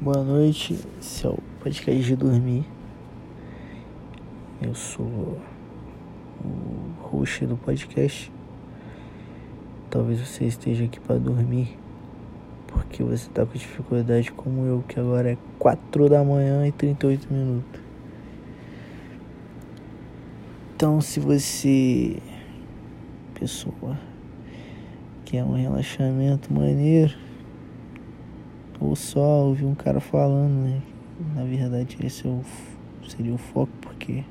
Boa noite, esse é podcast de dormir. Eu sou o host do podcast. Talvez você esteja aqui para dormir, porque você está com dificuldade como eu, que agora é 4 da manhã e 38 minutos. Então, se você, pessoa, quer um relaxamento maneiro, ou só ouvir um cara falando, né? Na verdade, esse é o, seria o foco, porque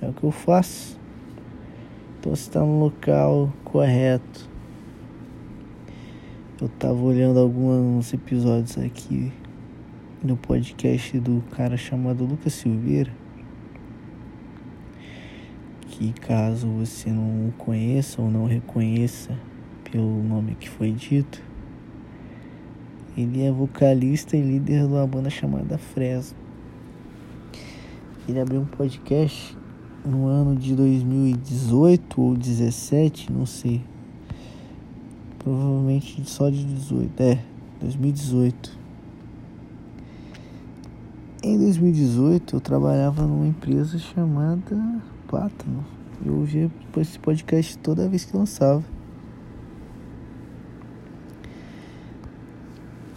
é o que eu faço. Então você está no local correto. Eu tava olhando alguns episódios aqui no podcast do cara chamado Lucas Silveira. Que caso você não conheça ou não reconheça pelo nome que foi dito, ele é vocalista e líder de uma banda chamada Fresno. Ele abriu um podcast no ano de 2018 ou 17, não sei. Provavelmente só de 18, é, 2018. Em 2018 eu trabalhava numa empresa chamada Plátano. Eu ouvia esse podcast toda vez que lançava.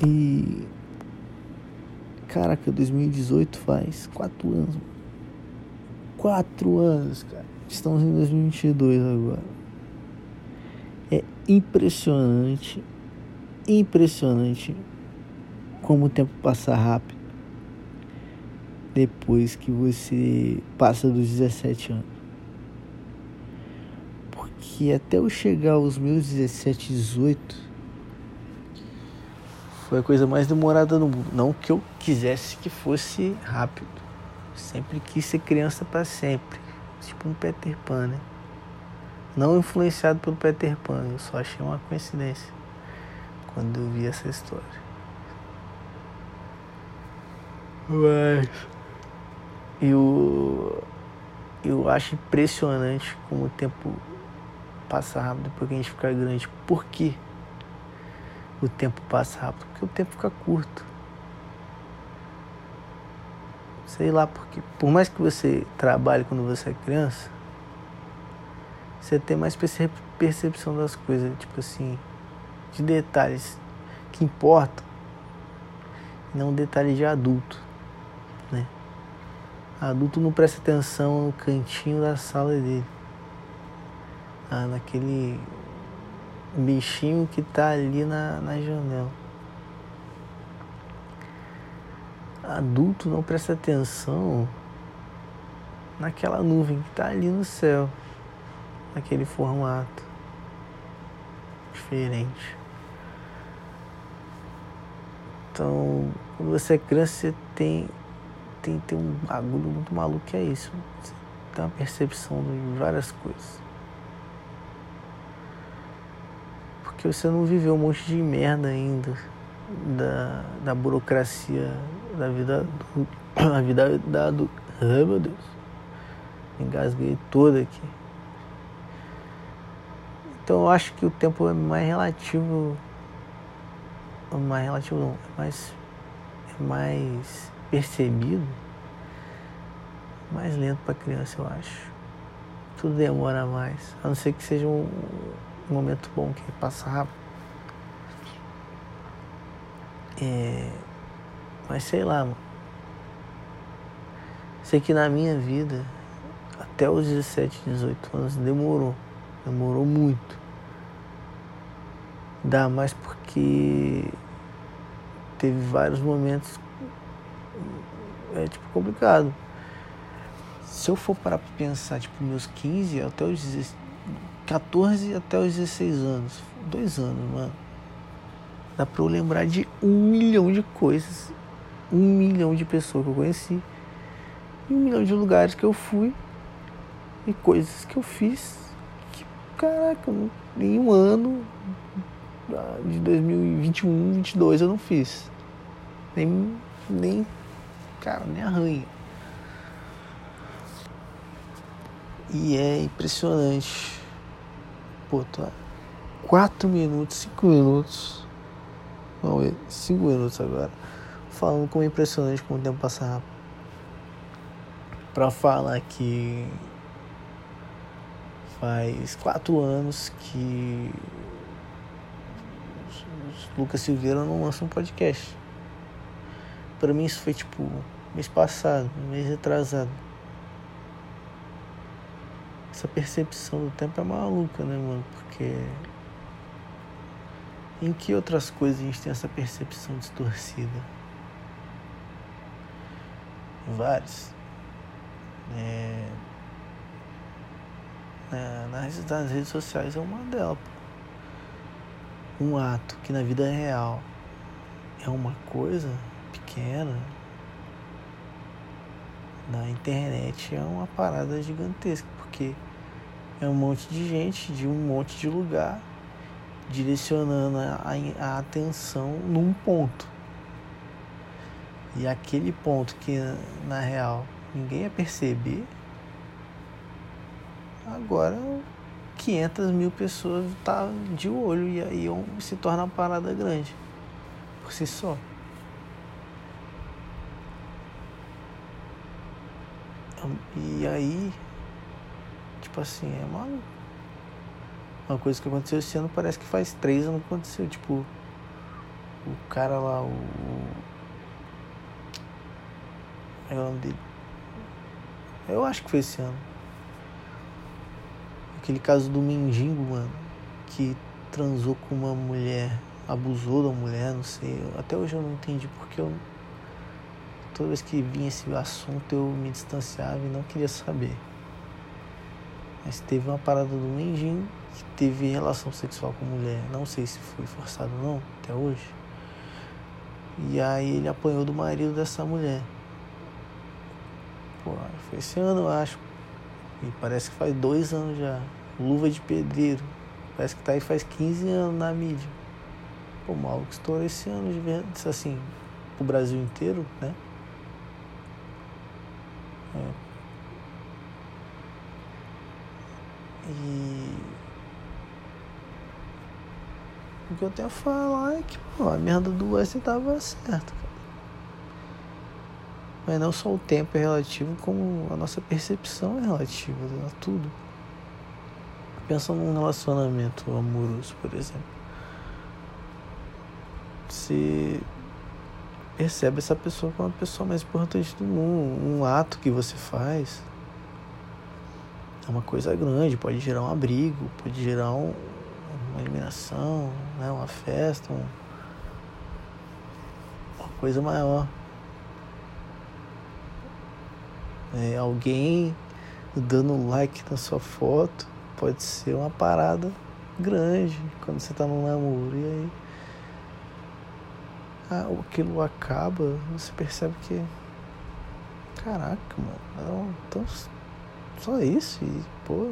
E. Caraca, 2018 faz 4 anos. 4 anos, cara. Estamos em 2022 agora. É impressionante, impressionante como o tempo passa rápido depois que você passa dos 17 anos. Porque até eu chegar aos meus 17, 18 foi a coisa mais demorada no mundo. Não que eu quisesse que fosse rápido. Sempre quis ser criança para sempre. Tipo um Peter Pan, né? Não influenciado pelo Peter Pan, eu só achei uma coincidência quando eu vi essa história. Mas eu, eu acho impressionante como o tempo passa rápido depois que a gente fica grande. Por quê? O tempo passa rápido? Porque o tempo fica curto. Sei lá, porque por mais que você trabalhe quando você é criança, você tem mais percepção das coisas, tipo assim, de detalhes que importam, não detalhes de adulto, né? Adulto não presta atenção no cantinho da sala dele, ah, naquele bichinho que tá ali na, na janela. Adulto não presta atenção naquela nuvem que tá ali no céu, naquele formato diferente. Então, quando você é criança, você tem, tem, tem um bagulho muito maluco que é isso. Você tem uma percepção de várias coisas. Porque você não viveu um monte de merda ainda da, da burocracia da vida da vida da do, ai meu Deus engasguei toda aqui. Então eu acho que o tempo é mais relativo mais relativo não é mais é mais percebido mais lento para criança eu acho. Tudo demora mais a não ser que seja um momento bom que passa rápido. É, mas sei lá, mano. Sei que na minha vida, até os 17, 18 anos, demorou. Demorou muito. Dá mais porque teve vários momentos é tipo complicado. Se eu for para pensar, tipo, meus 15 até os 14 até os 16 anos. Dois anos, mano. Dá pra eu lembrar de um milhão de coisas. Um milhão de pessoas que eu conheci. E um milhão de lugares que eu fui. E coisas que eu fiz. Que, caraca, em um ano de 2021, 2022 eu não fiz. Nem, nem, cara, nem arranha. E é impressionante pô, tô 4 minutos, 5 minutos. Ver, 5 minutos agora. falando como é impressionante como o tempo passa rápido. Pra falar que faz quatro anos que Lucas Silveira não lança um podcast. Pra mim isso foi tipo mês passado, mês retrasado. Essa percepção do tempo é maluca, né, mano? Porque em que outras coisas a gente tem essa percepção distorcida? Vários. É... nas, nas redes sociais é uma delas. Um ato que na vida real é uma coisa pequena, na internet é uma parada gigantesca, porque é um monte de gente de um monte de lugar direcionando a, a atenção num ponto. E aquele ponto que na real ninguém ia perceber, agora 500 mil pessoas tá de olho e aí se torna uma parada grande por si só. E aí, tipo assim, é uma, uma coisa que aconteceu esse ano, parece que faz três anos que aconteceu. Tipo, o cara lá, o. É o nome dele? Eu acho que foi esse ano. Aquele caso do mendigo, mano, que transou com uma mulher, abusou da mulher, não sei. Até hoje eu não entendi porque eu toda vez que vinha esse assunto eu me distanciava e não queria saber. Mas teve uma parada do Mendim que teve relação sexual com mulher. Não sei se foi forçado ou não, até hoje. E aí ele apanhou do marido dessa mulher. Pô, foi esse ano, eu acho. E parece que faz dois anos já. Luva de pedreiro. Parece que tá aí faz 15 anos na mídia. Pô, mal que estourou esse ano de verdade. Assim, pro Brasil inteiro, né? É. E o que eu tenho a falar é que pô, a merda do Wesley tava certa, cara. Mas não só o tempo é relativo, como a nossa percepção é relativa a tudo. Pensa num relacionamento amoroso, por exemplo. Você percebe essa pessoa como a pessoa mais importante do mundo. Um ato que você faz é uma coisa grande, pode gerar um abrigo, pode gerar um, uma eliminação, né, uma festa, um, uma coisa maior. É, alguém dando like na sua foto pode ser uma parada grande quando você está num namoro. E aí aquilo acaba, você percebe que. Caraca, mano, tão, só isso e, pô,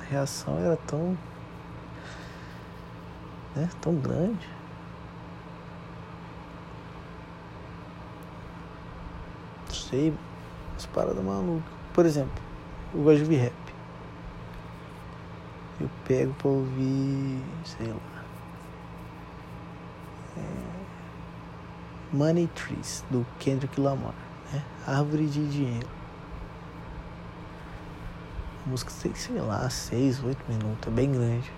a reação era tão. né, tão grande. Não sei, as paradas malucas. Por exemplo, eu gosto de ouvir rap. Eu pego pra ouvir, sei lá. É Money Trees, do Kendrick Lamar, né? Árvore de Dinheiro. A música tem, sei lá, 6, 8 minutos, é bem grande.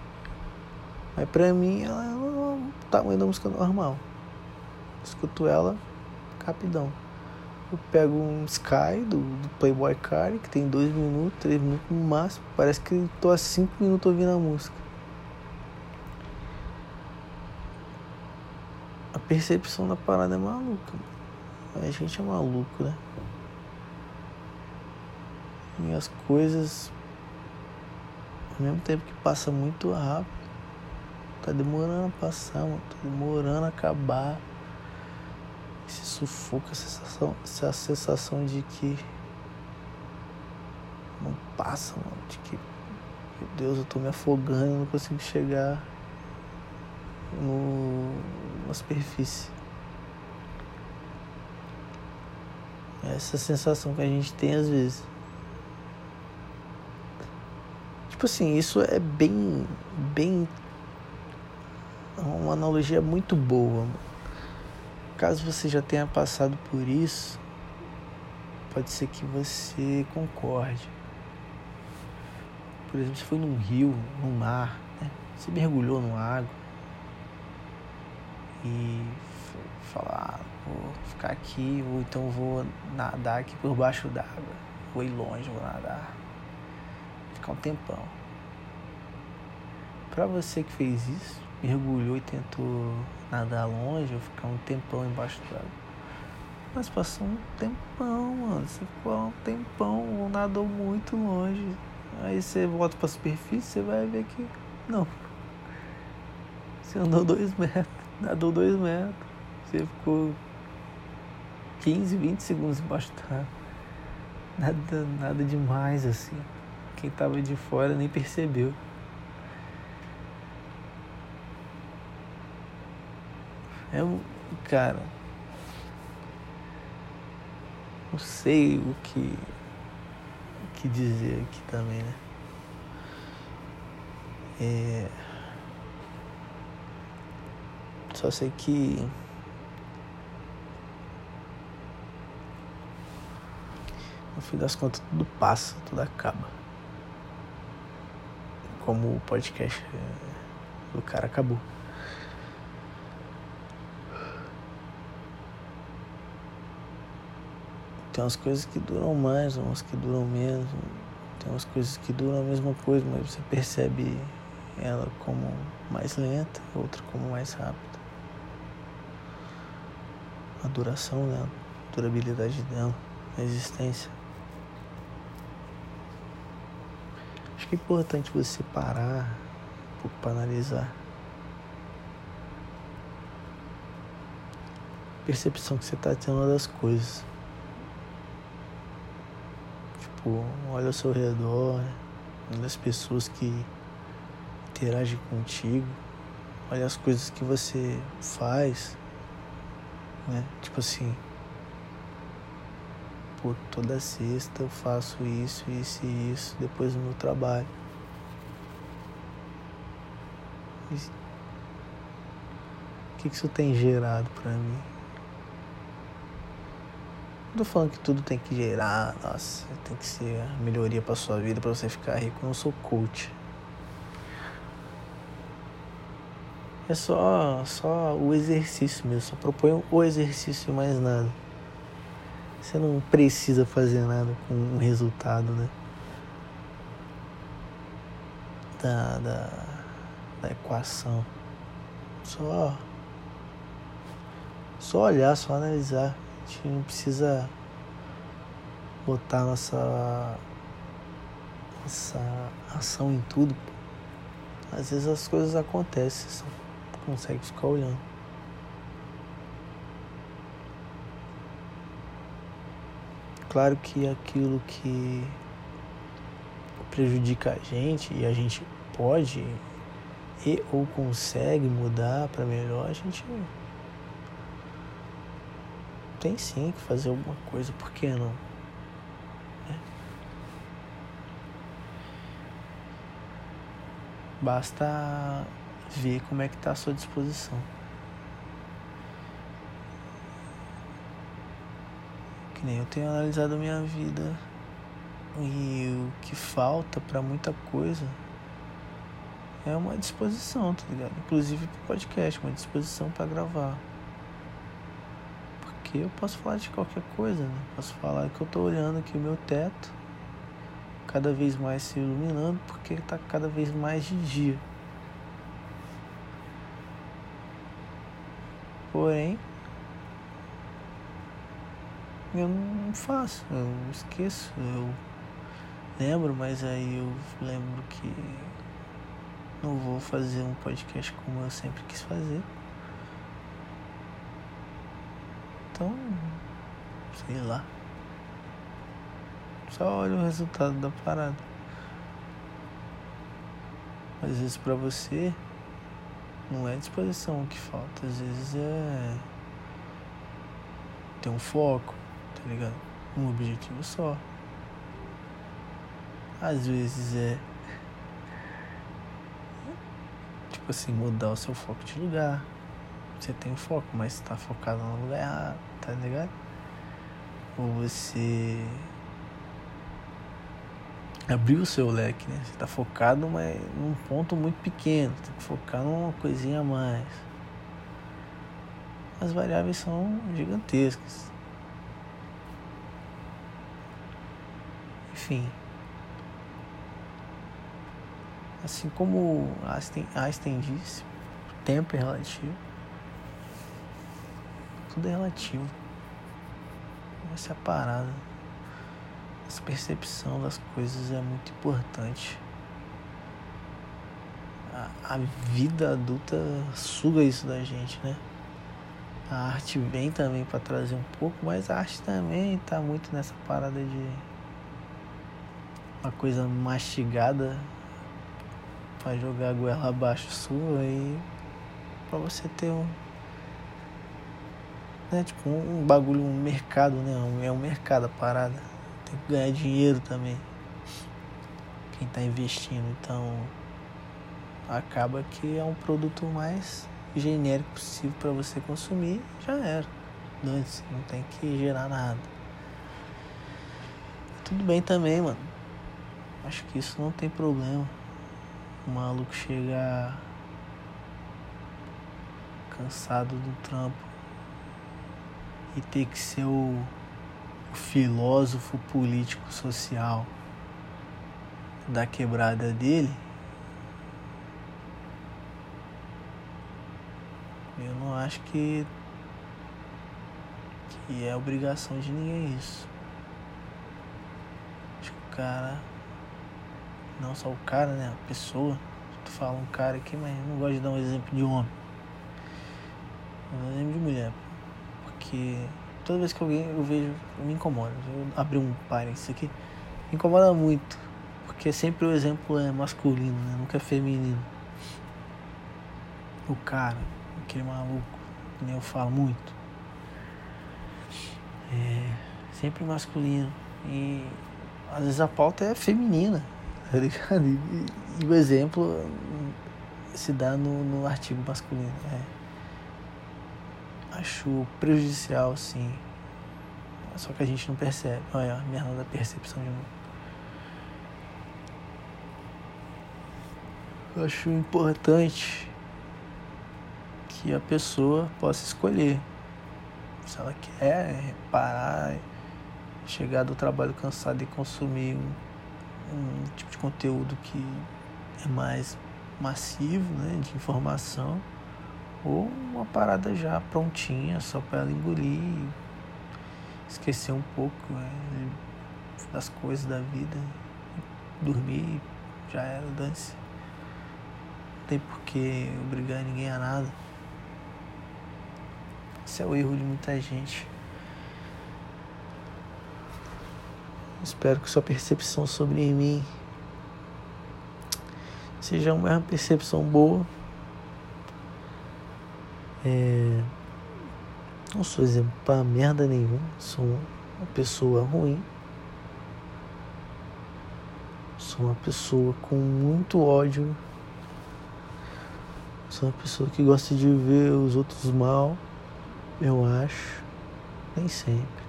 Mas pra mim ela é o tamanho da música normal. escuto ela rapidão. Eu pego um Sky do, do Playboy Card, que tem 2 minutos, 3 minutos no máximo. Parece que tô há 5 minutos ouvindo a música. percepção da parada é maluca. A gente é maluco, né? E as coisas, ao mesmo tempo que passa muito rápido, tá demorando a passar, mano. Tá demorando a acabar. Esse sufoco, essa sensação, essa sensação de que não passa, mano. De que, meu Deus, eu tô me afogando, não consigo chegar no, na superfície. Essa sensação que a gente tem às vezes. Tipo assim, isso é bem. bem. uma analogia muito boa. caso você já tenha passado por isso, pode ser que você concorde. Por exemplo, você foi num rio, num mar, né? você mergulhou numa água e falar, ah, vou ficar aqui, ou então vou nadar aqui por baixo d'água, vou ir longe, vou nadar, ficar um tempão. Para você que fez isso, mergulhou e tentou nadar longe ou ficar um tempão embaixo d'água. Mas passou um tempão, mano. Você ficou um tempão ou nadou muito longe. Aí você volta pra superfície, você vai ver que não. Você andou dois metros, nadou dois metros. Você ficou 15, 20 segundos embaixo d'água. Nada, nada demais assim. Quem tava de fora nem percebeu. É um. Cara. Não sei o que. O que dizer aqui também, né? É. Só sei que. No fim das contas, tudo passa, tudo acaba. Como o podcast do cara acabou. Tem umas coisas que duram mais, umas que duram menos. Tem umas coisas que duram a mesma coisa, mas você percebe ela como mais lenta, outra como mais rápida. A duração dela, a durabilidade dela, a existência. Acho que é importante você parar um pouco para analisar. A percepção que você está tendo das coisas. Tipo, olha ao seu redor, olha as pessoas que interagem contigo, olha as coisas que você faz, né? Tipo assim, pô, toda sexta eu faço isso, isso e isso depois do meu trabalho. o que, que isso tem gerado pra mim? Não tô falando que tudo tem que gerar, nossa, tem que ser melhoria pra sua vida para você ficar rico. Eu não sou coach. É só, só o exercício mesmo, só proponho o exercício e mais nada. Você não precisa fazer nada com um resultado, né? Da, da, da equação. Só, só olhar, só analisar. A gente não precisa botar nossa, nossa ação em tudo. Às vezes as coisas acontecem, você consegue ficar olhando. Claro que aquilo que prejudica a gente e a gente pode e ou consegue mudar para melhor, a gente tem sim que fazer alguma coisa, por que não? É. Basta ver como é que está a sua disposição. Que nem eu tenho analisado a minha vida e o que falta para muita coisa é uma disposição, tá ligado? Inclusive pro podcast, uma disposição para gravar aqui, eu posso falar de qualquer coisa, né? Posso falar que eu tô olhando aqui o meu teto, cada vez mais se iluminando, porque ele tá cada vez mais de dia. Porém, eu não faço, eu esqueço, eu lembro, mas aí eu lembro que não vou fazer um podcast como eu sempre quis fazer. Então, sei lá. Só olha o resultado da parada. Às vezes para você não é disposição que falta, às vezes é ter um foco, tá ligado? Um objetivo só. Às vezes é tipo assim, mudar o seu foco de lugar. você tem um foco, mas tá focado no lugar errado, tá ligado? Ou você abriu o seu leque, né? Você tá focado mas num ponto muito pequeno, tem que focar numa coisinha a mais. As variáveis são gigantescas. Enfim. Assim como Einstein, Einstein disse, o tempo é relativo. Tudo é relativo. Essa é a parada. Essa percepção das coisas é muito importante. A, a vida adulta suga isso da gente, né? A arte vem também para trazer um pouco, mas a arte também tá muito nessa parada de uma coisa mastigada para jogar a goela abaixo sua e para você ter um né, tipo um, bagulho, um mercado, né? É um mercado a parada. Tem que ganhar dinheiro também. Quem tá investindo, então acaba que é um produto mais genérico possível para você consumir, já era. Não tem que gerar nada. Tudo bem também, mano. Acho que isso não tem problema. O maluco chega cansado do trampo e ter que ser o, o filósofo político social da quebrada dele. Eu não acho que, que é obrigação de ninguém isso. Acho que o cara não só o cara, né? A pessoa. Tu fala um cara aqui, mas eu não gosto de dar um exemplo de homem. Um exemplo de mulher. Porque toda vez que alguém eu vejo, eu me incomoda. Eu abri um parênteses aqui. Me incomoda muito. Porque sempre o exemplo é masculino, né? Nunca é feminino. O cara, aquele maluco, que nem eu falo muito. É sempre masculino. E às vezes a pauta é feminina tá ligado? E, e, o exemplo se dá no, no artigo masculino. É. Acho prejudicial, sim. Só que a gente não percebe. Olha, a merda da percepção de novo. Acho importante que a pessoa possa escolher se ela quer parar, chegar do trabalho cansado e consumir um um tipo de conteúdo que é mais massivo, né, de informação, ou uma parada já prontinha, só para ela engolir, esquecer um pouco né, das coisas da vida, dormir, já era, dance. Não tem por que obrigar ninguém a nada. Esse é o erro de muita gente. Espero que sua percepção sobre mim seja uma percepção boa. É... Não sou exemplo para merda nenhuma, sou uma pessoa ruim. Sou uma pessoa com muito ódio. Sou uma pessoa que gosta de ver os outros mal, eu acho. Nem sempre.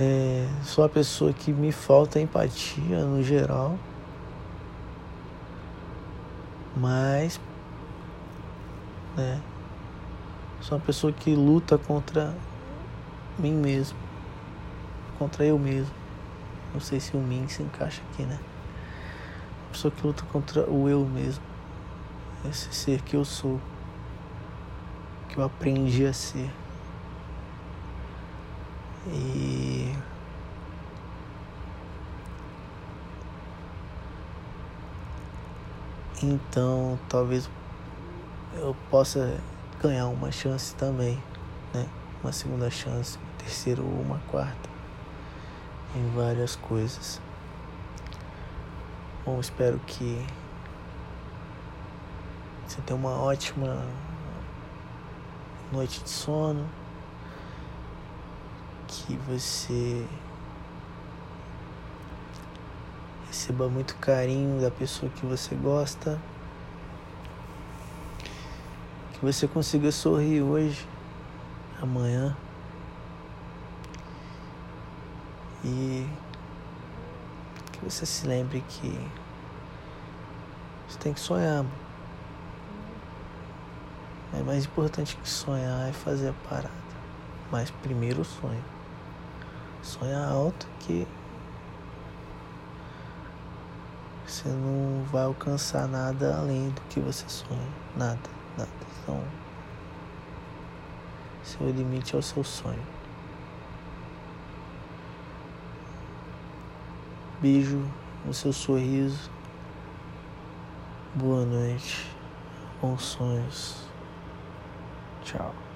É, sou uma pessoa que me falta empatia no geral. Mas. Né, sou uma pessoa que luta contra mim mesmo. Contra eu mesmo. Não sei se o mim se encaixa aqui, né? Uma pessoa que luta contra o eu mesmo. Esse ser que eu sou. Que eu aprendi a ser. E então talvez eu possa ganhar uma chance também, né? Uma segunda chance, uma terceira ou uma quarta em várias coisas. Bom, espero que você tenha uma ótima noite de sono que você receba muito carinho da pessoa que você gosta Que você consiga sorrir hoje, amanhã. E que você se lembre que você tem que sonhar. É mais importante que sonhar é fazer a parada. Mas primeiro o sonho. Sonha alto que você não vai alcançar nada além do que você sonha. Nada, nada. Então, seu limite é o seu sonho. Beijo no seu sorriso. Boa noite. Bons sonhos. Tchau.